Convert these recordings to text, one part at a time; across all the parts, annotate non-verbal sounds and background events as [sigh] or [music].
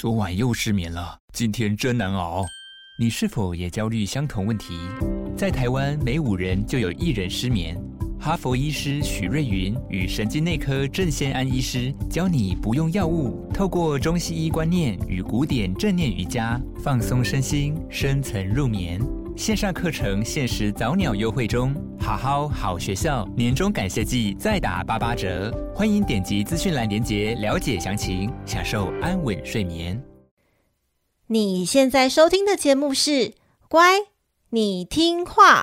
昨晚又失眠了，今天真难熬。你是否也焦虑相同问题？在台湾，每五人就有一人失眠。哈佛医师许瑞云与神经内科郑先安医师教你不用药物，透过中西医观念与古典正念瑜伽，放松身心，深层入眠。线上课程限时早鸟优惠中，好好好学校年终感谢季再打八八折，欢迎点击资讯栏链接了解详情，享受安稳睡眠。你现在收听的节目是《乖，你听话》。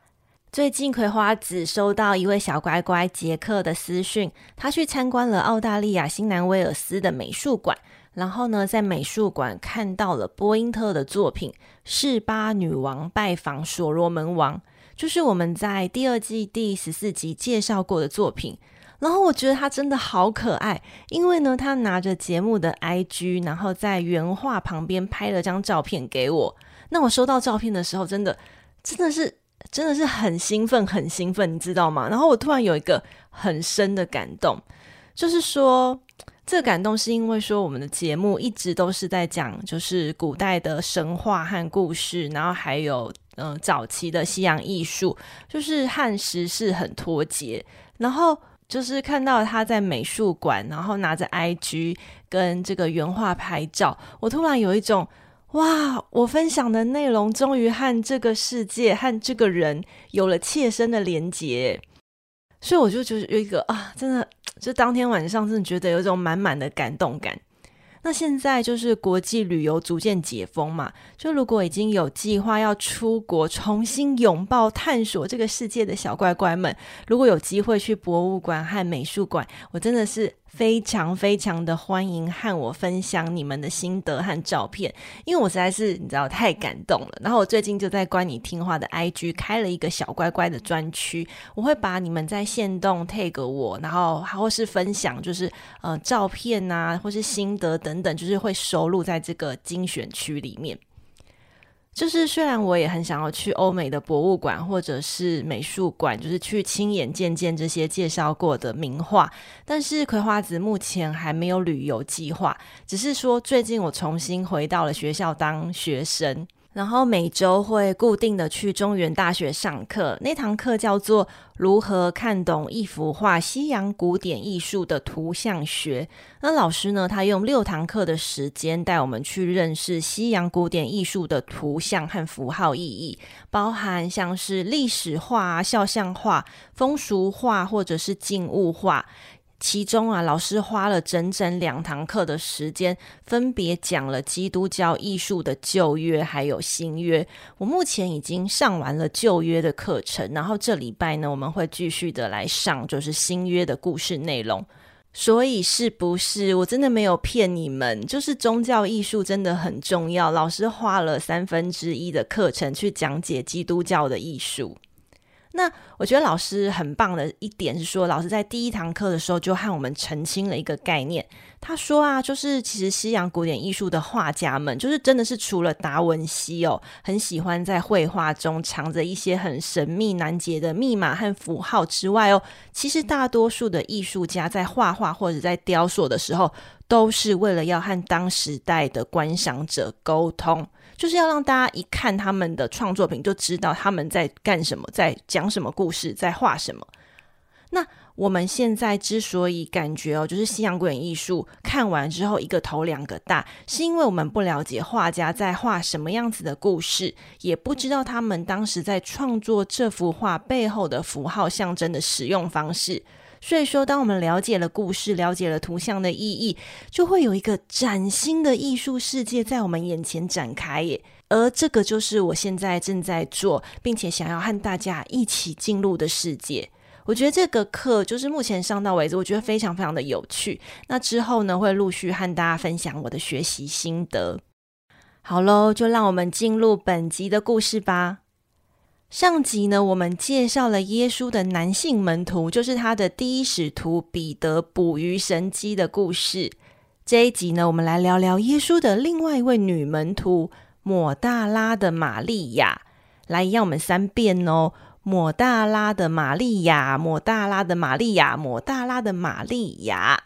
最近葵花子收到一位小乖乖杰克的私讯，他去参观了澳大利亚新南威尔斯的美术馆，然后呢，在美术馆看到了波因特的作品《示巴女王拜访所罗门王》，就是我们在第二季第十四集介绍过的作品。然后我觉得他真的好可爱，因为呢，他拿着节目的 IG，然后在原画旁边拍了张照片给我。那我收到照片的时候，真的，真的是。真的是很兴奋，很兴奋，你知道吗？然后我突然有一个很深的感动，就是说，这个感动是因为说，我们的节目一直都是在讲，就是古代的神话和故事，然后还有嗯、呃、早期的西洋艺术，就是和时事很脱节。然后就是看到他在美术馆，然后拿着 IG 跟这个原画拍照，我突然有一种。哇！我分享的内容终于和这个世界和这个人有了切身的连结，所以我就觉得有一个啊，真的，就当天晚上真的觉得有一种满满的感动感。那现在就是国际旅游逐渐解封嘛，就如果已经有计划要出国重新拥抱探索这个世界的小乖乖们，如果有机会去博物馆和美术馆，我真的是。非常非常的欢迎和我分享你们的心得和照片，因为我实在是你知道太感动了。然后我最近就在乖你听话的 IG 开了一个小乖乖的专区，我会把你们在线动 tag 我，然后或是分享就是呃照片啊，或是心得等等，就是会收录在这个精选区里面。就是虽然我也很想要去欧美的博物馆或者是美术馆，就是去亲眼见见这些介绍过的名画，但是葵花子目前还没有旅游计划，只是说最近我重新回到了学校当学生。然后每周会固定的去中原大学上课，那堂课叫做《如何看懂一幅画：西洋古典艺术的图像学》。那老师呢，他用六堂课的时间带我们去认识西洋古典艺术的图像和符号意义，包含像是历史画、肖像画、风俗画或者是静物画。其中啊，老师花了整整两堂课的时间，分别讲了基督教艺术的旧约还有新约。我目前已经上完了旧约的课程，然后这礼拜呢，我们会继续的来上就是新约的故事内容。所以是不是我真的没有骗你们？就是宗教艺术真的很重要。老师花了三分之一的课程去讲解基督教的艺术。那我觉得老师很棒的一点是说，老师在第一堂课的时候就和我们澄清了一个概念。他说啊，就是其实西洋古典艺术的画家们，就是真的是除了达文西哦，很喜欢在绘画中藏着一些很神秘难解的密码和符号之外哦，其实大多数的艺术家在画画或者在雕塑的时候，都是为了要和当时代的观赏者沟通。就是要让大家一看他们的创作品，就知道他们在干什么，在讲什么故事，在画什么。那我们现在之所以感觉哦，就是西洋古典艺术看完之后一个头两个大，是因为我们不了解画家在画什么样子的故事，也不知道他们当时在创作这幅画背后的符号象征的使用方式。所以说，当我们了解了故事，了解了图像的意义，就会有一个崭新的艺术世界在我们眼前展开耶。而这个就是我现在正在做，并且想要和大家一起进入的世界。我觉得这个课就是目前上到为止，我觉得非常非常的有趣。那之后呢，会陆续和大家分享我的学习心得。好喽，就让我们进入本集的故事吧。上集呢，我们介绍了耶稣的男性门徒，就是他的第一使徒彼得捕鱼神迹的故事。这一集呢，我们来聊聊耶稣的另外一位女门徒。抹大拉的玛利亚，来，让我们三遍哦。抹大拉的玛利亚，抹大拉的玛利亚，抹大拉的玛利亚。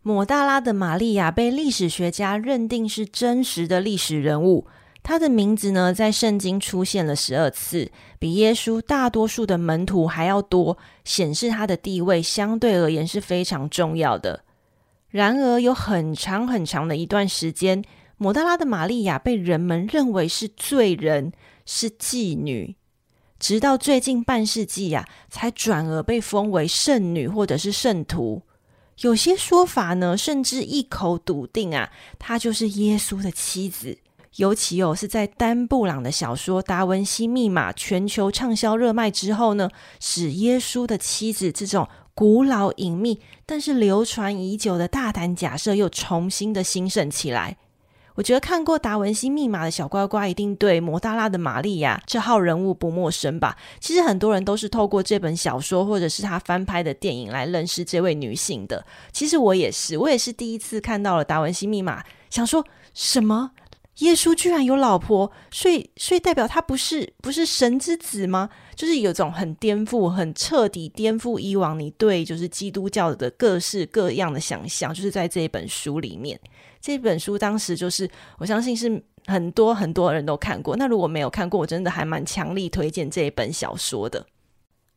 抹大拉的玛利亚被历史学家认定是真实的历史人物。他的名字呢，在圣经出现了十二次，比耶稣大多数的门徒还要多，显示他的地位相对而言是非常重要的。然而，有很长很长的一段时间。抹大拉的玛利亚被人们认为是罪人，是妓女，直到最近半世纪啊，才转而被封为圣女或者是圣徒。有些说法呢，甚至一口笃定啊，她就是耶稣的妻子。尤其哦，是在丹布朗的小说《达文西密码》全球畅销热卖之后呢，使耶稣的妻子这种古老隐秘但是流传已久的大胆假设又重新的兴盛起来。我觉得看过《达文西密码》的小乖乖一定对摩大拉的玛利亚这号人物不陌生吧？其实很多人都是透过这本小说或者是他翻拍的电影来认识这位女性的。其实我也是，我也是第一次看到了《达文西密码》，想说什么？耶稣居然有老婆，所以所以代表他不是不是神之子吗？就是有种很颠覆、很彻底颠覆以往你对就是基督教的各式各样的想象，就是在这一本书里面。这本书当时就是，我相信是很多很多人都看过。那如果没有看过，我真的还蛮强力推荐这一本小说的。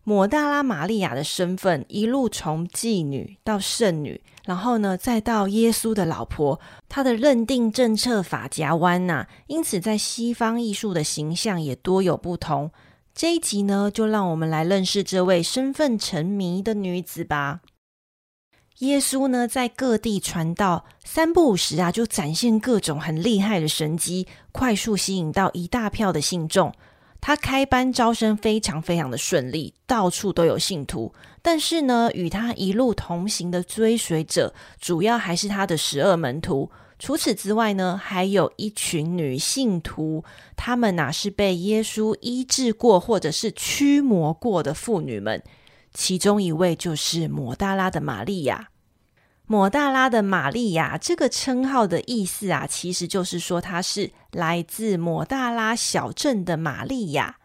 抹大拉玛利亚的身份一路从妓女到圣女，然后呢，再到耶稣的老婆，她的认定政策法夹弯呐，因此在西方艺术的形象也多有不同。这一集呢，就让我们来认识这位身份沉迷的女子吧。耶稣呢，在各地传道，三不五时啊，就展现各种很厉害的神迹，快速吸引到一大票的信众。他开班招生非常非常的顺利，到处都有信徒。但是呢，与他一路同行的追随者，主要还是他的十二门徒。除此之外呢，还有一群女信徒，她们呐是被耶稣医治过或者是驱魔过的妇女们。其中一位就是抹大拉的玛利亚。抹大拉的玛利亚这个称号的意思啊，其实就是说她是来自抹大拉小镇的玛利亚。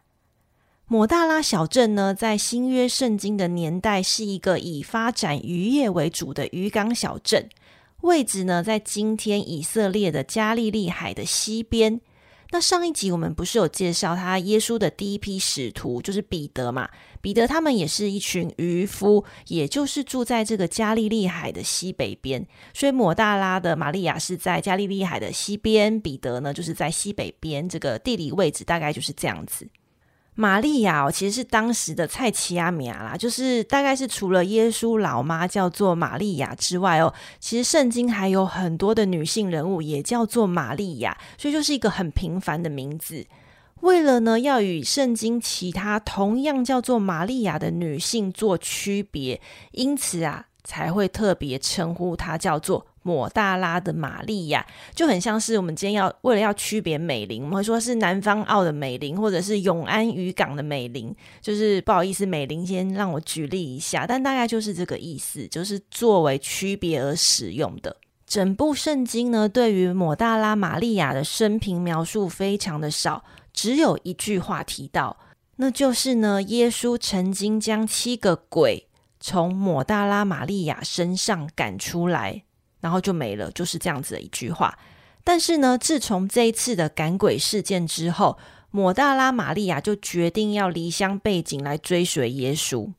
抹大拉小镇呢，在新约圣经的年代是一个以发展渔业为主的渔港小镇，位置呢在今天以色列的加利利海的西边。那上一集我们不是有介绍他耶稣的第一批使徒，就是彼得嘛？彼得他们也是一群渔夫，也就是住在这个加利利海的西北边。所以抹大拉的玛利亚是在加利利海的西边，彼得呢就是在西北边，这个地理位置大概就是这样子。玛利亚哦，其实是当时的菜市仔名啦，就是大概是除了耶稣老妈叫做玛利亚之外哦，其实圣经还有很多的女性人物也叫做玛利亚，所以就是一个很平凡的名字。为了呢要与圣经其他同样叫做玛利亚的女性做区别，因此啊才会特别称呼她叫做。抹大拉的玛利亚就很像是我们今天要为了要区别美玲，我们会说是南方澳的美玲，或者是永安渔港的美玲。就是不好意思，美玲先让我举例一下，但大概就是这个意思，就是作为区别而使用的。整部圣经呢，对于抹大拉玛利亚的生平描述非常的少，只有一句话提到，那就是呢，耶稣曾经将七个鬼从抹大拉玛利亚身上赶出来。然后就没了，就是这样子的一句话。但是呢，自从这一次的赶鬼事件之后，抹大拉玛利亚就决定要离乡背井来追随耶稣。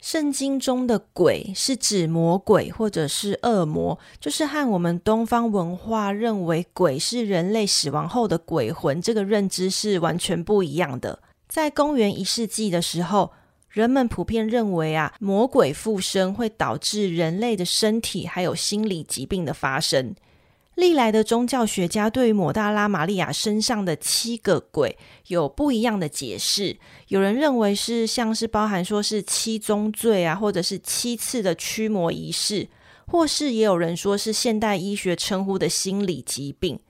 圣经中的鬼是指魔鬼或者是恶魔，就是和我们东方文化认为鬼是人类死亡后的鬼魂这个认知是完全不一样的。在公元一世纪的时候，人们普遍认为啊，魔鬼附身会导致人类的身体还有心理疾病的发生。历来的宗教学家对于抹大拉玛利亚身上的七个鬼有不一样的解释。有人认为是像是包含说是七宗罪啊，或者是七次的驱魔仪式，或是也有人说是现代医学称呼的心理疾病。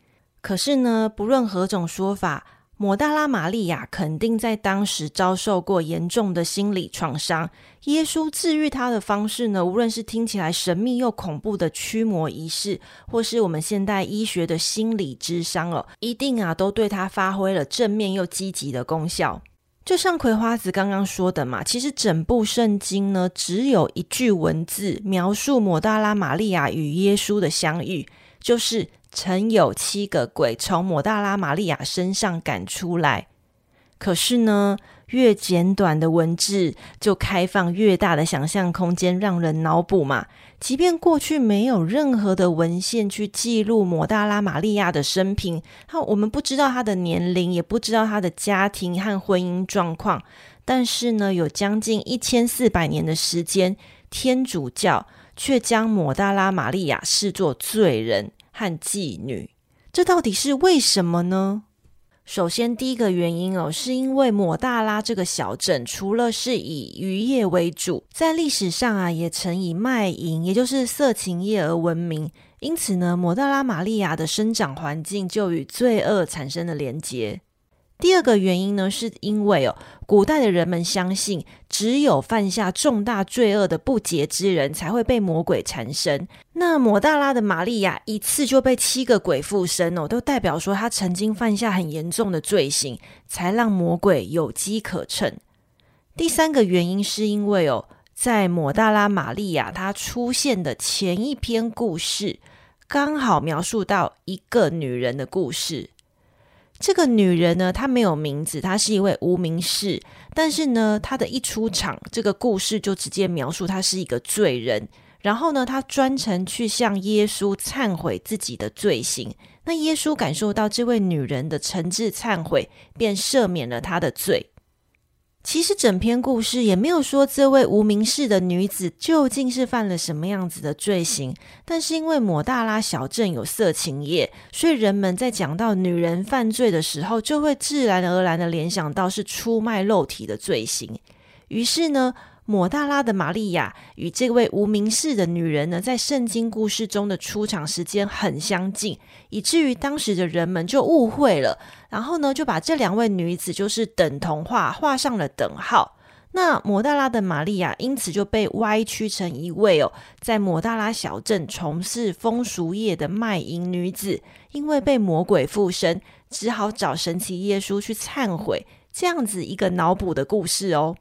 可是呢，不论何种说法。抹大拉玛利亚肯定在当时遭受过严重的心理创伤。耶稣治愈他的方式呢，无论是听起来神秘又恐怖的驱魔仪式，或是我们现代医学的心理咨商哦，一定啊都对他发挥了正面又积极的功效。就像葵花子刚刚说的嘛，其实整部圣经呢，只有一句文字描述抹大拉玛利亚与耶稣的相遇，就是。曾有七个鬼从抹大拉玛利亚身上赶出来，可是呢，越简短的文字就开放越大的想象空间，让人脑补嘛。即便过去没有任何的文献去记录抹大拉玛利亚的生平，好，我们不知道她的年龄，也不知道她的家庭和婚姻状况，但是呢，有将近一千四百年的时间，天主教却将抹大拉玛利亚视作罪人。和妓女，这到底是为什么呢？首先，第一个原因哦，是因为抹大拉这个小镇，除了是以渔业为主，在历史上啊，也曾以卖淫，也就是色情业而闻名。因此呢，抹大拉玛利亚的生长环境就与罪恶产生了连结。第二个原因呢，是因为哦，古代的人们相信，只有犯下重大罪恶的不洁之人才会被魔鬼缠身。那抹大拉的玛利亚一次就被七个鬼附身哦，都代表说她曾经犯下很严重的罪行，才让魔鬼有机可乘。第三个原因是因为哦，在抹大拉玛利亚她出现的前一篇故事，刚好描述到一个女人的故事。这个女人呢，她没有名字，她是一位无名氏。但是呢，她的一出场，这个故事就直接描述她是一个罪人。然后呢，她专程去向耶稣忏悔自己的罪行。那耶稣感受到这位女人的诚挚忏悔，便赦免了她的罪。其实整篇故事也没有说这位无名氏的女子究竟是犯了什么样子的罪行，但是因为抹大拉小镇有色情业，所以人们在讲到女人犯罪的时候，就会自然而然的联想到是出卖肉体的罪行。于是呢，抹大拉的玛利亚与这位无名氏的女人呢，在圣经故事中的出场时间很相近，以至于当时的人们就误会了，然后呢，就把这两位女子就是等同化，画上了等号。那抹大拉的玛利亚因此就被歪曲成一位哦，在抹大拉小镇从事风俗业的卖淫女子，因为被魔鬼附身，只好找神奇耶稣去忏悔，这样子一个脑补的故事哦。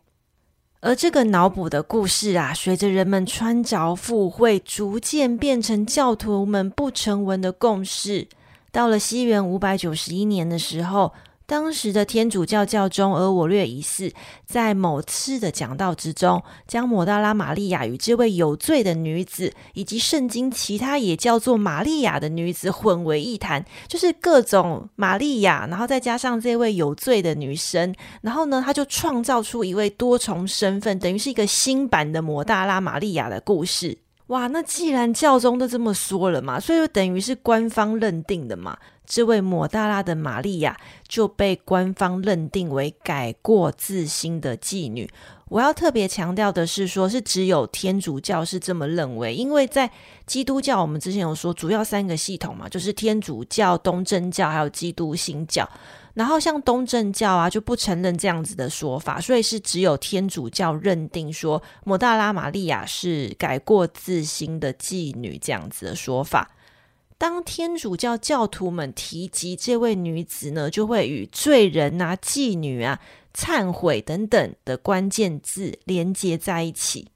而这个脑补的故事啊，随着人们穿着附会，逐渐变成教徒们不成文的共识。到了西元五百九十一年的时候，当时的天主教教宗额我略一世在某次的讲道之中，将抹大拉玛利亚与这位有罪的女子，以及圣经其他也叫做玛利亚的女子混为一谈，就是各种玛利亚，然后再加上这位有罪的女生，然后呢，他就创造出一位多重身份，等于是一个新版的抹大拉玛利亚的故事。哇，那既然教宗都这么说了嘛，所以就等于是官方认定的嘛。这位抹大拉的玛利亚就被官方认定为改过自新的妓女。我要特别强调的是说，是只有天主教是这么认为，因为在基督教，我们之前有说主要三个系统嘛，就是天主教、东正教还有基督新教。然后像东正教啊，就不承认这样子的说法，所以是只有天主教认定说抹大拉玛利亚是改过自新的妓女这样子的说法。当天主教教徒们提及这位女子呢，就会与罪人啊、妓女啊、忏悔等等的关键字连接在一起。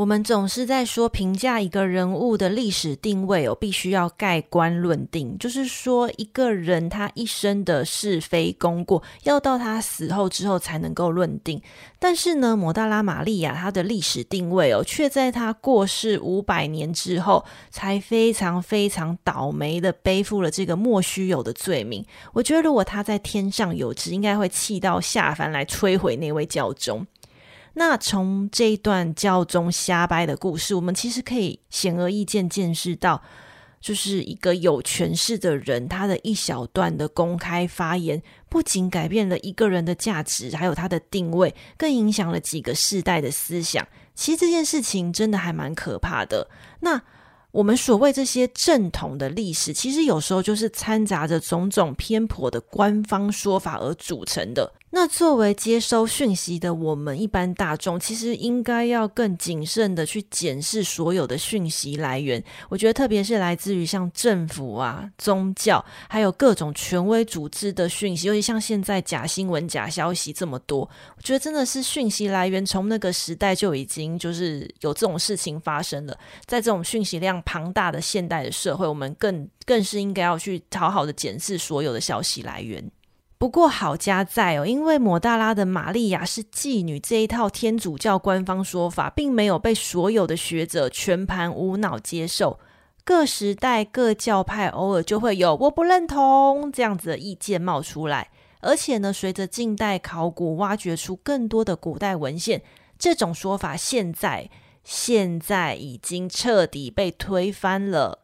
我们总是在说评价一个人物的历史定位哦，必须要盖棺论定，就是说一个人他一生的是非功过，要到他死后之后才能够论定。但是呢，摩大拉玛利亚他的历史定位哦，却在他过世五百年之后，才非常非常倒霉的背负了这个莫须有的罪名。我觉得如果他在天上有知，应该会气到下凡来摧毁那位教宗。那从这一段教宗瞎掰的故事，我们其实可以显而易见见识到，就是一个有权势的人，他的一小段的公开发言，不仅改变了一个人的价值，还有他的定位，更影响了几个世代的思想。其实这件事情真的还蛮可怕的。那我们所谓这些正统的历史，其实有时候就是掺杂着种种偏颇的官方说法而组成的。那作为接收讯息的我们一般大众，其实应该要更谨慎的去检视所有的讯息来源。我觉得，特别是来自于像政府啊、宗教，还有各种权威组织的讯息，尤其像现在假新闻、假消息这么多，我觉得真的是讯息来源从那个时代就已经就是有这种事情发生了。在这种讯息量庞大的现代的社会，我们更更是应该要去好好的检视所有的消息来源。不过好家在哦，因为抹大拉的玛利亚是妓女这一套天主教官方说法，并没有被所有的学者全盘无脑接受。各时代各教派偶尔就会有我不认同这样子的意见冒出来，而且呢，随着近代考古挖掘出更多的古代文献，这种说法现在现在已经彻底被推翻了。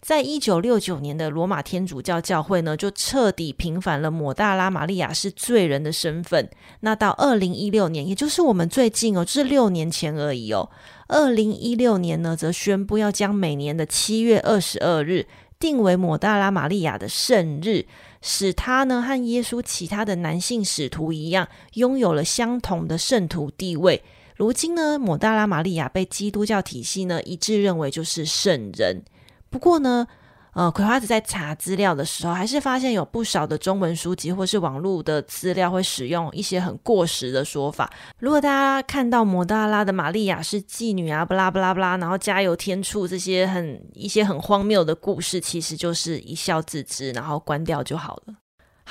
在一九六九年的罗马天主教教会呢，就彻底平反了抹大拉玛利亚是罪人的身份。那到二零一六年，也就是我们最近哦，这是六年前而已哦。二零一六年呢，则宣布要将每年的七月二十二日定为抹大拉玛利亚的圣日，使他呢和耶稣其他的男性使徒一样，拥有了相同的圣徒地位。如今呢，抹大拉玛利亚被基督教体系呢一致认为就是圣人。不过呢，呃，葵花子在查资料的时候，还是发现有不少的中文书籍或是网络的资料会使用一些很过时的说法。如果大家看到摩大拉的玛利亚是妓女啊，不拉不拉不拉，然后加油添醋这些很一些很荒谬的故事，其实就是一笑置之，然后关掉就好了。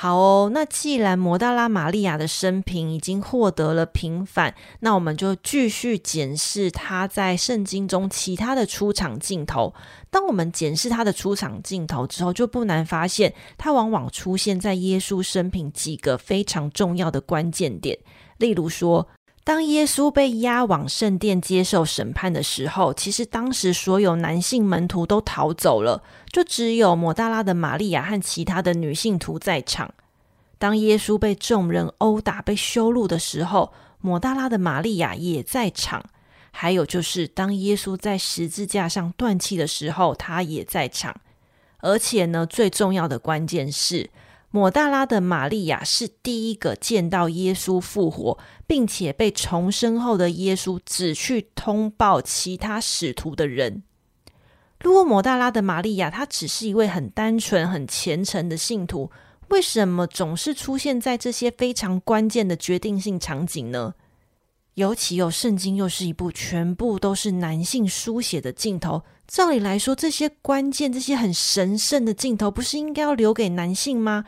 好哦，那既然摩大拉玛利亚的生平已经获得了平反，那我们就继续检视他在圣经中其他的出场镜头。当我们检视他的出场镜头之后，就不难发现，他往往出现在耶稣生平几个非常重要的关键点。例如说，当耶稣被押往圣殿接受审判的时候，其实当时所有男性门徒都逃走了，就只有抹大拉的玛利亚和其他的女性徒在场。当耶稣被众人殴打、被羞辱的时候，抹大拉的玛利亚也在场。还有就是，当耶稣在十字架上断气的时候，他也在场。而且呢，最重要的关键是，抹大拉的玛利亚是第一个见到耶稣复活，并且被重生后的耶稣只去通报其他使徒的人。如果抹大拉的玛利亚她只是一位很单纯、很虔诚的信徒，为什么总是出现在这些非常关键的决定性场景呢？尤其有圣经又是一部全部都是男性书写的镜头，照理来说，这些关键、这些很神圣的镜头，不是应该要留给男性吗？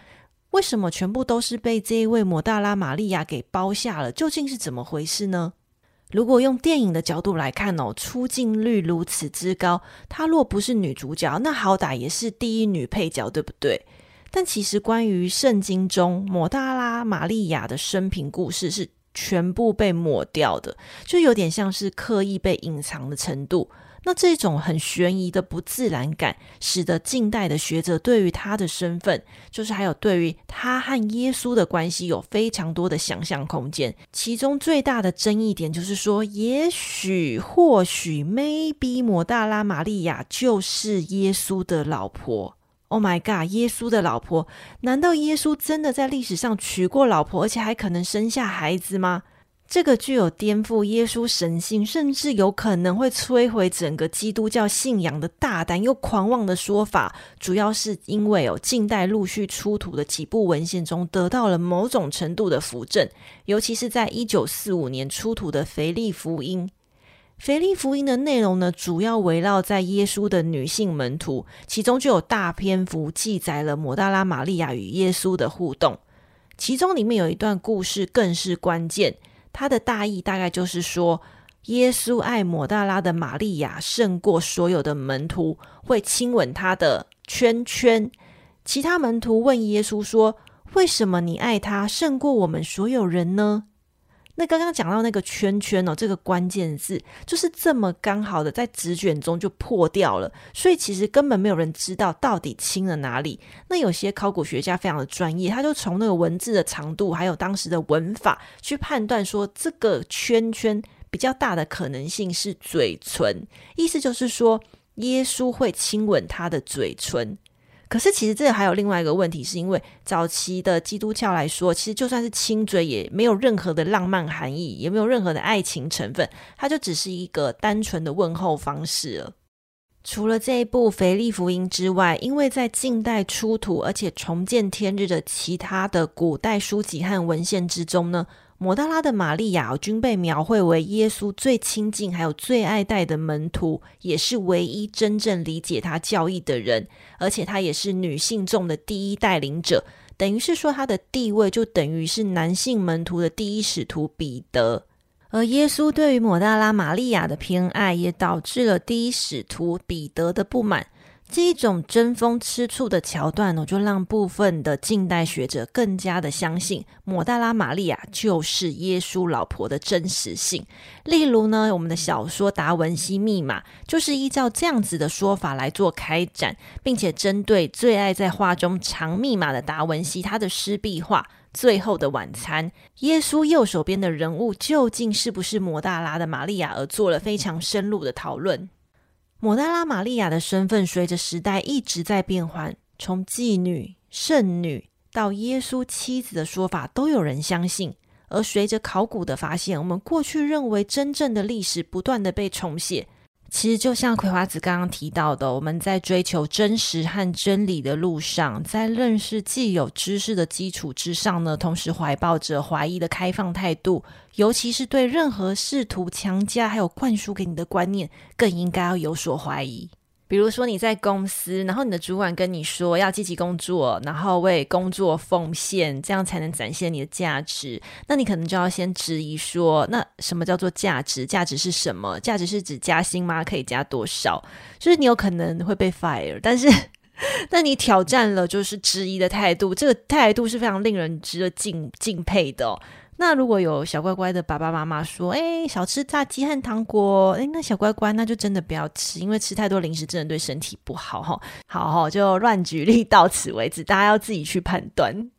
为什么全部都是被这一位抹大拉玛利亚给包下了？究竟是怎么回事呢？如果用电影的角度来看哦，出镜率如此之高，她若不是女主角，那好歹也是第一女配角，对不对？但其实关于圣经中抹大拉玛利亚的生平故事是。全部被抹掉的，就有点像是刻意被隐藏的程度。那这种很悬疑的不自然感，使得近代的学者对于他的身份，就是还有对于他和耶稣的关系，有非常多的想象空间。其中最大的争议点就是说，也许、或许、maybe，摩大拉玛利亚就是耶稣的老婆。Oh my God！耶稣的老婆？难道耶稣真的在历史上娶过老婆，而且还可能生下孩子吗？这个具有颠覆耶稣神性，甚至有可能会摧毁整个基督教信仰的大胆又狂妄的说法，主要是因为有近代陆续出土的几部文献中得到了某种程度的扶正，尤其是在一九四五年出土的腓力福音。腓力福音的内容呢，主要围绕在耶稣的女性门徒，其中就有大篇幅记载了抹大拉玛利亚与耶稣的互动。其中里面有一段故事更是关键，他的大意大概就是说，耶稣爱抹大拉的玛利亚胜过所有的门徒，会亲吻他的圈圈。其他门徒问耶稣说：“为什么你爱他胜过我们所有人呢？”那刚刚讲到那个圈圈哦，这个关键字就是这么刚好的在纸卷中就破掉了，所以其实根本没有人知道到底清了哪里。那有些考古学家非常的专业，他就从那个文字的长度还有当时的文法去判断说，这个圈圈比较大的可能性是嘴唇，意思就是说耶稣会亲吻他的嘴唇。可是，其实这还有另外一个问题，是因为早期的基督教来说，其实就算是亲嘴，也没有任何的浪漫含义，也没有任何的爱情成分，它就只是一个单纯的问候方式了。除了这一部《腓力福音》之外，因为在近代出土而且重见天日的其他的古代书籍和文献之中呢，抹大拉的玛利亚均被描绘为耶稣最亲近还有最爱戴的门徒，也是唯一真正理解他教义的人，而且他也是女性众的第一带领者，等于是说他的地位就等于是男性门徒的第一使徒彼得。而耶稣对于抹大拉玛利亚的偏爱，也导致了第一使徒彼得的不满。这一种争风吃醋的桥段呢，就让部分的近代学者更加的相信抹大拉玛利亚就是耶稣老婆的真实性。例如呢，我们的小说《达文西密码》就是依照这样子的说法来做开展，并且针对最爱在画中藏密码的达文西他的湿壁画《最后的晚餐》，耶稣右手边的人物究竟是不是抹大拉的玛利亚，而做了非常深入的讨论。抹大拉玛利亚的身份随着时代一直在变换，从妓女、圣女到耶稣妻子的说法都有人相信。而随着考古的发现，我们过去认为真正的历史不断的被重写。其实就像葵花子刚刚提到的，我们在追求真实和真理的路上，在认识既有知识的基础之上呢，同时怀抱着怀疑的开放态度，尤其是对任何试图强加还有灌输给你的观念，更应该要有所怀疑。比如说你在公司，然后你的主管跟你说要积极工作，然后为工作奉献，这样才能展现你的价值。那你可能就要先质疑说，那什么叫做价值？价值是什么？价值是指加薪吗？可以加多少？就是你有可能会被 fire，但是，[laughs] 那你挑战了就是质疑的态度，这个态度是非常令人值得敬敬佩的哦。那如果有小乖乖的爸爸妈妈说：“哎，少吃炸鸡和糖果。”哎，那小乖乖那就真的不要吃，因为吃太多零食真的对身体不好哈。好哈，就乱举例到此为止，大家要自己去判断。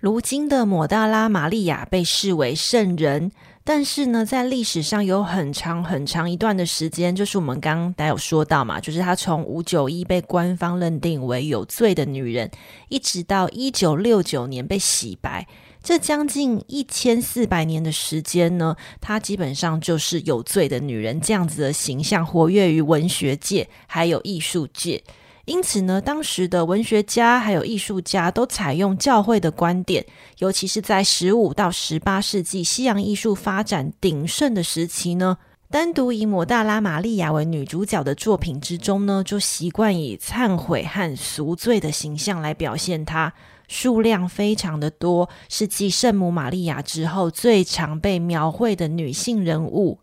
如今的抹大拉玛利亚被视为圣人，但是呢，在历史上有很长很长一段的时间，就是我们刚刚有说到嘛，就是她从五九一被官方认定为有罪的女人，一直到一九六九年被洗白。这将近一千四百年的时间呢，她基本上就是有罪的女人这样子的形象，活跃于文学界还有艺术界。因此呢，当时的文学家还有艺术家都采用教会的观点，尤其是在十五到十八世纪西洋艺术发展鼎盛的时期呢，单独以抹大拉玛利亚为女主角的作品之中呢，就习惯以忏悔和赎罪的形象来表现她。数量非常的多，是继圣母玛利亚之后最常被描绘的女性人物。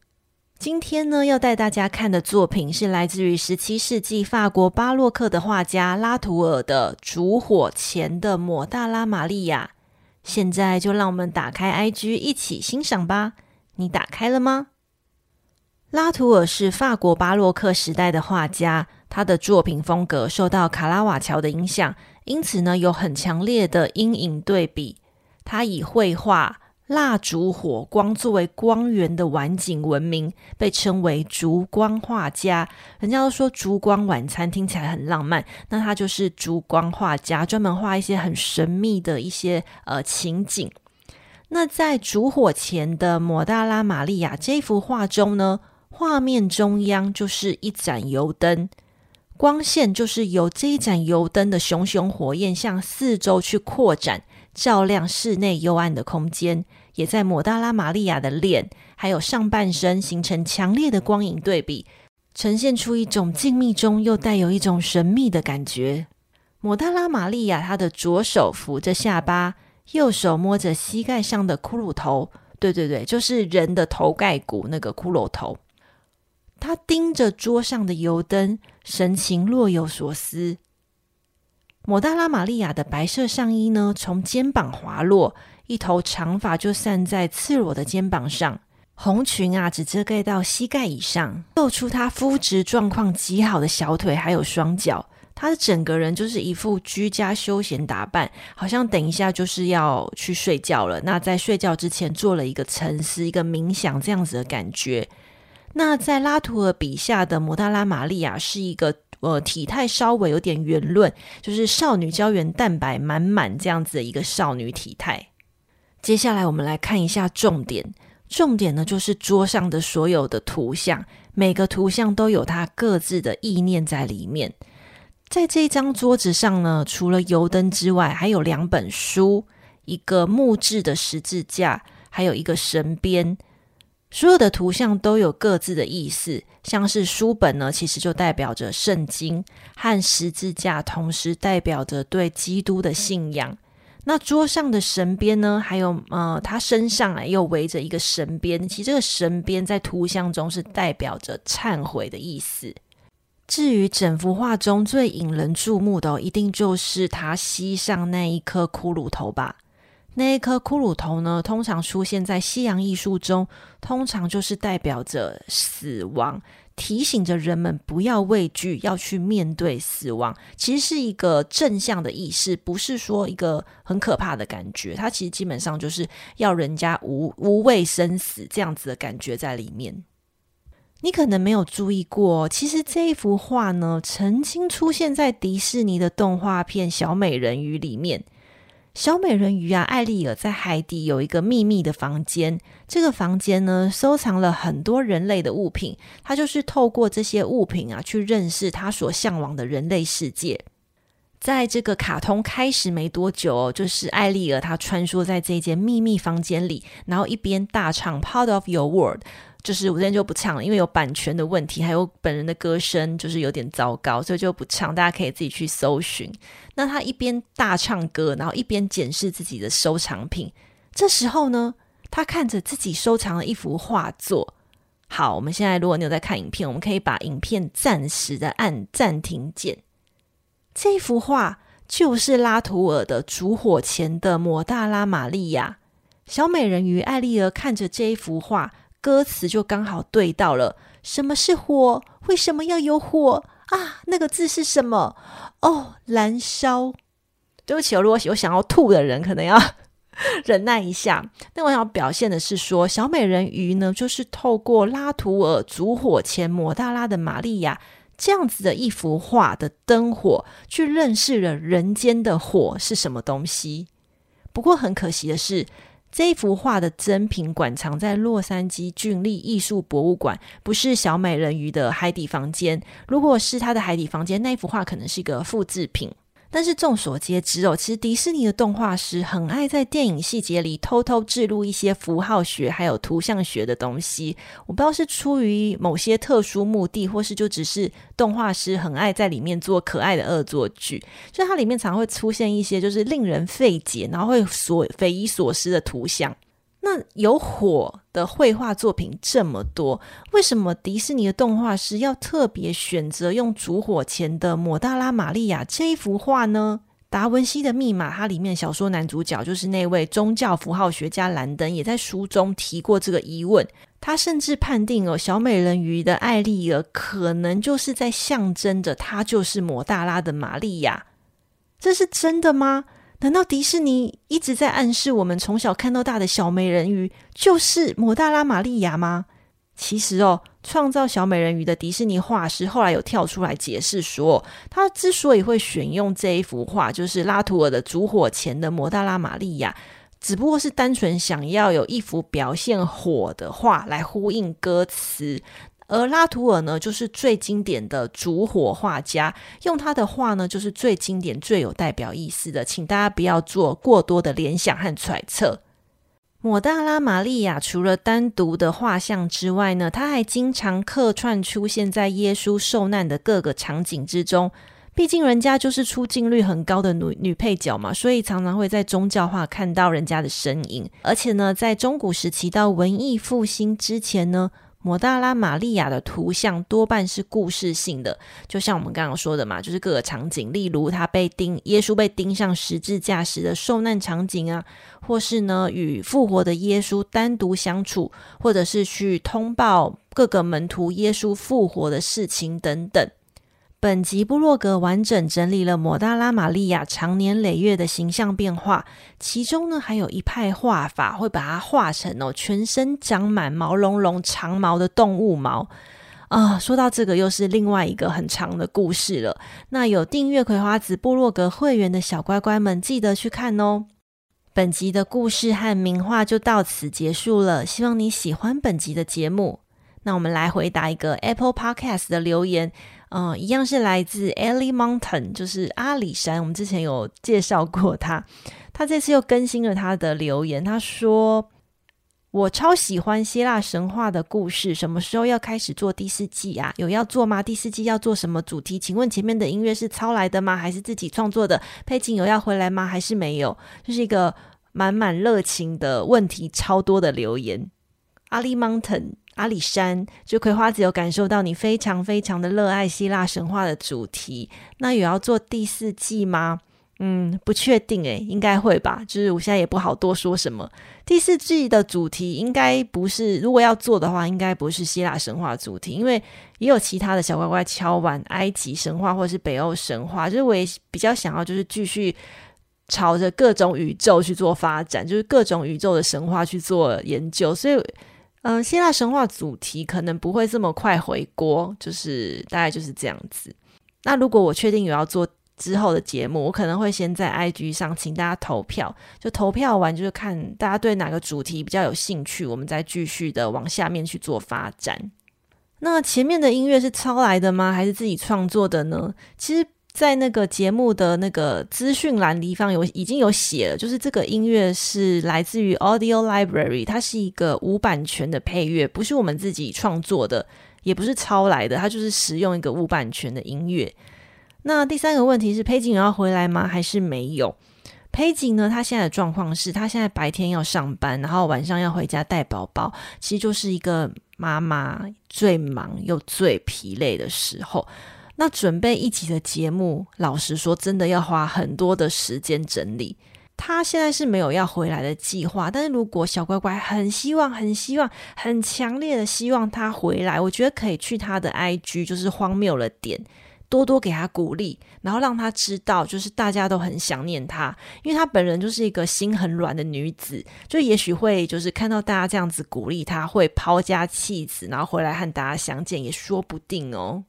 今天呢，要带大家看的作品是来自于十七世纪法国巴洛克的画家拉图尔的《烛火前的抹大拉玛利亚》。现在就让我们打开 IG 一起欣赏吧。你打开了吗？拉图尔是法国巴洛克时代的画家，他的作品风格受到卡拉瓦乔的影响。因此呢，有很强烈的阴影对比。他以绘画蜡烛火光作为光源的晚景闻名，被称为烛光画家。人家都说烛光晚餐听起来很浪漫，那他就是烛光画家，专门画一些很神秘的一些呃情景。那在烛火前的抹大拉玛利亚这幅画中呢，画面中央就是一盏油灯。光线就是由这一盏油灯的熊熊火焰向四周去扩展，照亮室内幽暗的空间，也在抹大拉玛利亚的脸还有上半身形成强烈的光影对比，呈现出一种静谧中又带有一种神秘的感觉。抹大拉玛利亚她的左手扶着下巴，右手摸着膝盖上的骷髅头，对对对，就是人的头盖骨那个骷髅头。他盯着桌上的油灯，神情若有所思。抹大拉玛利亚的白色上衣呢，从肩膀滑落，一头长发就散在赤裸的肩膀上，红裙啊只遮盖到膝盖以上，露出她肤质状况极好的小腿还有双脚。她的整个人就是一副居家休闲打扮，好像等一下就是要去睡觉了。那在睡觉之前做了一个沉思、一个冥想这样子的感觉。那在拉图尔笔下的摩大拉玛利亚是一个呃体态稍微有点圆润，就是少女胶原蛋白满满这样子的一个少女体态。接下来我们来看一下重点，重点呢就是桌上的所有的图像，每个图像都有它各自的意念在里面。在这张桌子上呢，除了油灯之外，还有两本书，一个木质的十字架，还有一个神鞭。所有的图像都有各自的意思，像是书本呢，其实就代表着圣经，和十字架同时代表着对基督的信仰。那桌上的神鞭呢，还有呃，他身上啊又围着一个神鞭，其实这个神鞭在图像中是代表着忏悔的意思。至于整幅画中最引人注目的哦，一定就是他膝上那一颗骷髅头吧？那一颗骷髅头呢，通常出现在西洋艺术中，通常就是代表着死亡，提醒着人们不要畏惧，要去面对死亡。其实是一个正向的意识，不是说一个很可怕的感觉。它其实基本上就是要人家无无畏生死这样子的感觉在里面。你可能没有注意过，其实这一幅画呢，曾经出现在迪士尼的动画片《小美人鱼》里面。小美人鱼啊，艾丽尔在海底有一个秘密的房间，这个房间呢，收藏了很多人类的物品。她就是透过这些物品啊，去认识她所向往的人类世界。在这个卡通开始没多久哦，就是艾丽尔她穿梭在这间秘密房间里，然后一边大唱《Part of Your World》。就是我今天就不唱了，因为有版权的问题，还有本人的歌声就是有点糟糕，所以就不唱。大家可以自己去搜寻。那他一边大唱歌，然后一边检视自己的收藏品。这时候呢，他看着自己收藏的一幅画作。好，我们现在如果你有在看影片，我们可以把影片暂时的按暂停键。这幅画就是拉图尔的《烛火前的抹大拉玛利亚》。小美人鱼艾丽儿看着这一幅画。歌词就刚好对到了。什么是火？为什么要有火啊？那个字是什么？哦，燃烧。对不起，如果有想要吐的人，可能要 [laughs] 忍耐一下。那我想表现的是说，小美人鱼呢，就是透过拉图尔烛火前抹大拉的玛利亚这样子的一幅画的灯火，去认识了人间的火是什么东西。不过很可惜的是。这幅画的珍品馆藏在洛杉矶郡立艺术博物馆，不是小美人鱼的海底房间。如果是他的海底房间，那幅画可能是一个复制品。但是众所皆知哦，其实迪士尼的动画师很爱在电影细节里偷偷置入一些符号学还有图像学的东西。我不知道是出于某些特殊目的，或是就只是动画师很爱在里面做可爱的恶作剧。就它里面常会出现一些就是令人费解，然后会所匪夷所思的图像。那有火的绘画作品这么多，为什么迪士尼的动画师要特别选择用烛火前的抹大拉玛利亚这一幅画呢？达文西的密码，它里面小说男主角就是那位宗教符号学家兰登，也在书中提过这个疑问。他甚至判定哦，小美人鱼的艾丽儿可能就是在象征着她就是抹大拉的玛利亚。这是真的吗？难道迪士尼一直在暗示我们从小看到大的小美人鱼就是摩大拉玛利亚吗？其实哦，创造小美人鱼的迪士尼画师后来有跳出来解释说，他之所以会选用这一幅画，就是拉图尔的烛火前的摩大拉玛利亚，只不过是单纯想要有一幅表现火的画来呼应歌词。而拉图尔呢，就是最经典的烛火画家，用他的画呢，就是最经典、最有代表意思的。请大家不要做过多的联想和揣测。抹大拉玛利亚除了单独的画像之外呢，他还经常客串出现在耶稣受难的各个场景之中。毕竟人家就是出镜率很高的女女配角嘛，所以常常会在宗教画看到人家的身影。而且呢，在中古时期到文艺复兴之前呢。摩大拉玛利亚的图像多半是故事性的，就像我们刚刚说的嘛，就是各个场景，例如他被钉，耶稣被钉上十字架时的受难场景啊，或是呢与复活的耶稣单独相处，或者是去通报各个门徒耶稣复活的事情等等。本集部落格完整整理了抹大拉玛利亚长年累月的形象变化，其中呢还有一派画法会把它画成哦全身长满毛茸茸长毛的动物毛啊、说到这个，又是另外一个很长的故事了。那有订阅葵花子部落格会员的小乖乖们，记得去看哦。本集的故事和名画就到此结束了，希望你喜欢本集的节目。那我们来回答一个 Apple Podcast 的留言。嗯，一样是来自 Ellie Mountain，就是阿里山。我们之前有介绍过他，[laughs] 他这次又更新了他的留言。他说：“我超喜欢希腊神话的故事，什么时候要开始做第四季啊？有要做吗？第四季要做什么主题？请问前面的音乐是抄来的吗？还是自己创作的？佩景有要回来吗？还是没有？就是一个满满热情的问题，超多的留言。阿里 Mountain。”阿里山，就葵花子有感受到你非常非常的热爱希腊神话的主题。那有要做第四季吗？嗯，不确定诶，应该会吧。就是我现在也不好多说什么。第四季的主题应该不是，如果要做的话，应该不是希腊神话主题，因为也有其他的小乖乖敲完埃及神话或是北欧神话。就是我也比较想要，就是继续朝着各种宇宙去做发展，就是各种宇宙的神话去做研究，所以。嗯，希腊神话主题可能不会这么快回锅，就是大概就是这样子。那如果我确定有要做之后的节目，我可能会先在 IG 上请大家投票，就投票完就是看大家对哪个主题比较有兴趣，我们再继续的往下面去做发展。那前面的音乐是抄来的吗？还是自己创作的呢？其实。在那个节目的那个资讯栏地方有已经有写了，就是这个音乐是来自于 Audio Library，它是一个无版权的配乐，不是我们自己创作的，也不是抄来的，它就是使用一个无版权的音乐。那第三个问题是，裴景要回来吗？还是没有？裴景呢？他现在的状况是他现在白天要上班，然后晚上要回家带宝宝，其实就是一个妈妈最忙又最疲累的时候。那准备一集的节目，老实说，真的要花很多的时间整理。他现在是没有要回来的计划，但是如果小乖乖很希望、很希望、很强烈的希望他回来，我觉得可以去他的 IG，就是荒谬了点，多多给他鼓励，然后让他知道，就是大家都很想念他，因为他本人就是一个心很软的女子，就也许会就是看到大家这样子鼓励他，会抛家弃子，然后回来和大家相见，也说不定哦。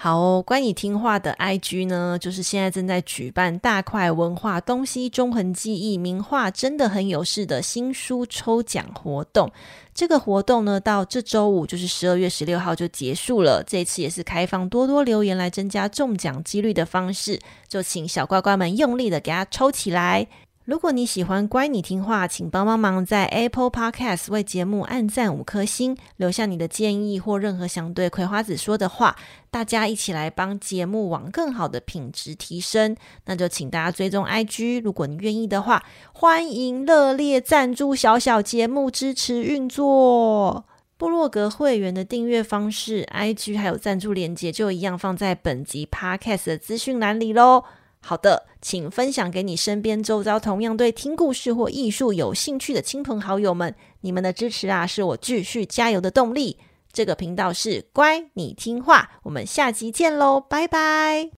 好哦，乖你听话的 IG 呢，就是现在正在举办大块文化东西中横记忆名画真的很有事的新书抽奖活动。这个活动呢，到这周五就是十二月十六号就结束了。这次也是开放多多留言来增加中奖几率的方式，就请小乖乖们用力的给它抽起来。如果你喜欢乖你听话，请帮帮忙在 Apple Podcast 为节目按赞五颗星，留下你的建议或任何想对葵花子说的话，大家一起来帮节目往更好的品质提升。那就请大家追踪 IG，如果你愿意的话，欢迎热烈赞助小小节目支持运作。部落格会员的订阅方式，IG 还有赞助链接就一样放在本集 Podcast 的资讯栏里喽。好的，请分享给你身边周遭同样对听故事或艺术有兴趣的亲朋好友们。你们的支持啊，是我继续加油的动力。这个频道是乖，你听话，我们下集见喽，拜拜。